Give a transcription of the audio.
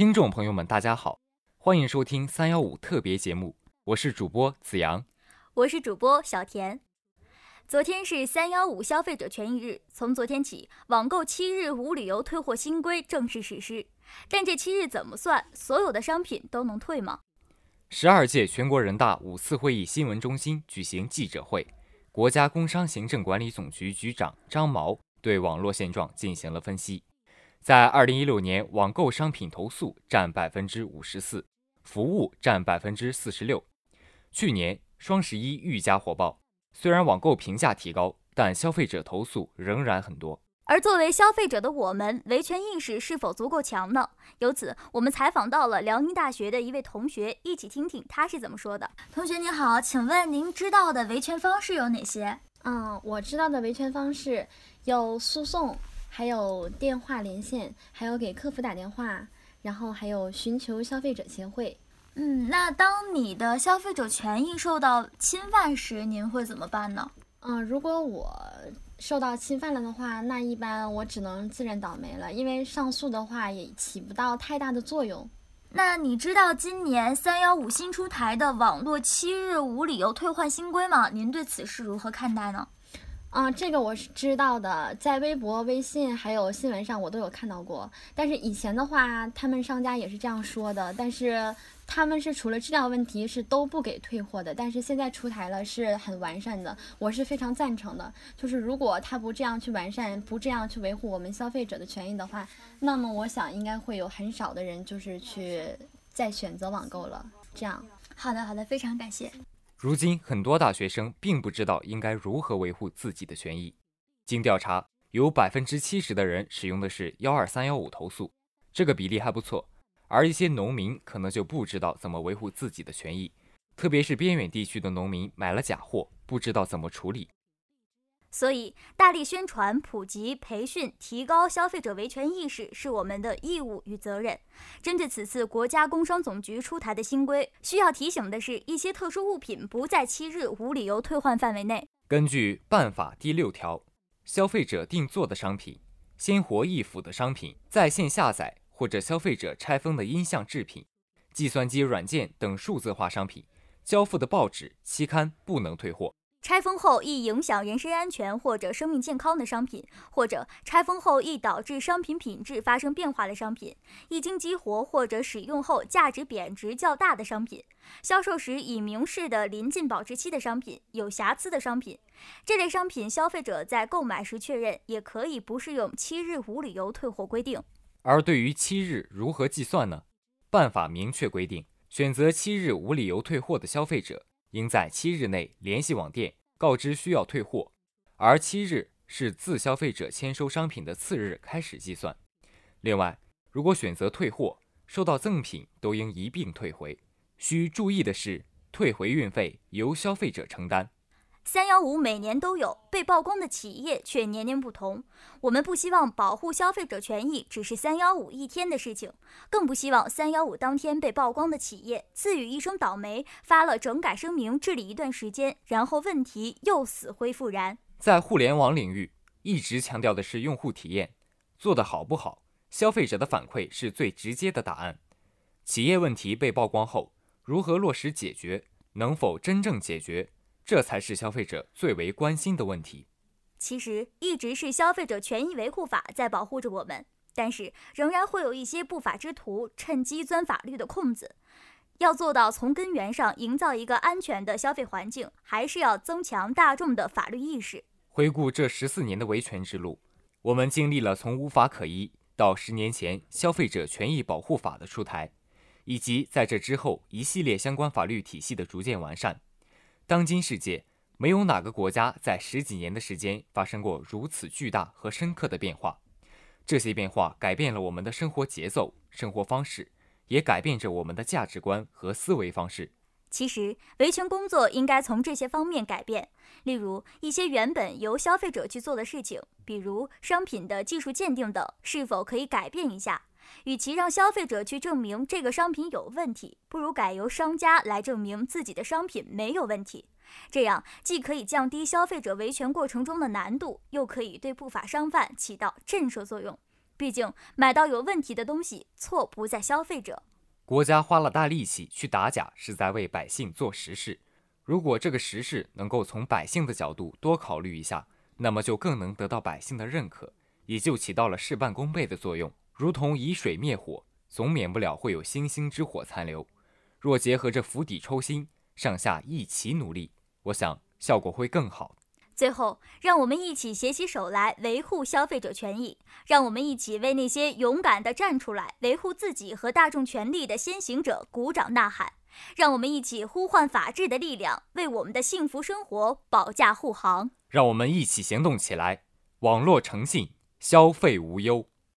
听众朋友们，大家好，欢迎收听三幺五特别节目，我是主播子阳，我是主播小田。昨天是三幺五消费者权益日，从昨天起，网购七日无理由退货新规正式实施。但这七日怎么算？所有的商品都能退吗？十二届全国人大五次会议新闻中心举行记者会，国家工商行政管理总局局长张茅对网络现状进行了分析。在二零一六年，网购商品投诉占百分之五十四，服务占百分之四十六。去年双十一愈加火爆，虽然网购评价提高，但消费者投诉仍然很多。而作为消费者的我们，维权意识是否足够强呢？由此，我们采访到了辽宁大学的一位同学，一起听听他是怎么说的。同学您好，请问您知道的维权方式有哪些？嗯，我知道的维权方式有诉讼。还有电话连线，还有给客服打电话，然后还有寻求消费者协会。嗯，那当你的消费者权益受到侵犯时，您会怎么办呢？嗯，如果我受到侵犯了的话，那一般我只能自认倒霉了，因为上诉的话也起不到太大的作用。那你知道今年三幺五新出台的网络七日无理由退换新规吗？您对此事如何看待呢？啊，这个我是知道的，在微博、微信还有新闻上我都有看到过。但是以前的话，他们商家也是这样说的，但是他们是除了质量问题是都不给退货的。但是现在出台了，是很完善的，我是非常赞成的。就是如果他不这样去完善，不这样去维护我们消费者的权益的话，那么我想应该会有很少的人就是去再选择网购了。这样，好的，好的，非常感谢。如今，很多大学生并不知道应该如何维护自己的权益。经调查，有百分之七十的人使用的是幺二三幺五投诉，这个比例还不错。而一些农民可能就不知道怎么维护自己的权益，特别是边远地区的农民买了假货，不知道怎么处理。所以，大力宣传、普及、培训、提高消费者维权意识是我们的义务与责任。针对此次国家工商总局出台的新规，需要提醒的是，一些特殊物品不在七日无理由退换范围内。根据办法第六条，消费者定做的商品、鲜活易腐的商品、在线下载或者消费者拆封的音像制品、计算机软件等数字化商品，交付的报纸、期刊不能退货。拆封后易影响人身安全或者生命健康的商品，或者拆封后易导致商品品质发生变化的商品，一经激活或者使用后价值贬值较大的商品，销售时已明示的临近保质期的商品，有瑕疵的商品，这类商品消费者在购买时确认，也可以不适用七日无理由退货规定。而对于七日如何计算呢？办法明确规定，选择七日无理由退货的消费者。应在七日内联系网店告知需要退货，而七日是自消费者签收商品的次日开始计算。另外，如果选择退货，收到赠品都应一并退回。需注意的是，退回运费由消费者承担。三幺五每年都有被曝光的企业，却年年不同。我们不希望保护消费者权益只是三幺五一天的事情，更不希望三幺五当天被曝光的企业自语一声倒霉，发了整改声明治理一段时间，然后问题又死灰复燃。在互联网领域，一直强调的是用户体验做得好不好，消费者的反馈是最直接的答案。企业问题被曝光后，如何落实解决，能否真正解决？这才是消费者最为关心的问题。其实，一直是消费者权益维护法在保护着我们，但是仍然会有一些不法之徒趁机钻法律的空子。要做到从根源上营造一个安全的消费环境，还是要增强大众的法律意识。回顾这十四年的维权之路，我们经历了从无法可依到十年前消费者权益保护法的出台，以及在这之后一系列相关法律体系的逐渐完善。当今世界，没有哪个国家在十几年的时间发生过如此巨大和深刻的变化。这些变化改变了我们的生活节奏、生活方式，也改变着我们的价值观和思维方式。其实，维权工作应该从这些方面改变。例如，一些原本由消费者去做的事情，比如商品的技术鉴定等，是否可以改变一下？与其让消费者去证明这个商品有问题，不如改由商家来证明自己的商品没有问题。这样既可以降低消费者维权过程中的难度，又可以对不法商贩起到震慑作用。毕竟买到有问题的东西，错不在消费者。国家花了大力气去打假，是在为百姓做实事。如果这个实事能够从百姓的角度多考虑一下，那么就更能得到百姓的认可，也就起到了事半功倍的作用。如同以水灭火，总免不了会有星星之火残留。若结合着釜底抽薪，上下一起努力，我想效果会更好。最后，让我们一起携起手来维护消费者权益，让我们一起为那些勇敢地站出来维护自己和大众权利的先行者鼓掌呐喊，让我们一起呼唤法治的力量，为我们的幸福生活保驾护航。让我们一起行动起来，网络诚信，消费无忧。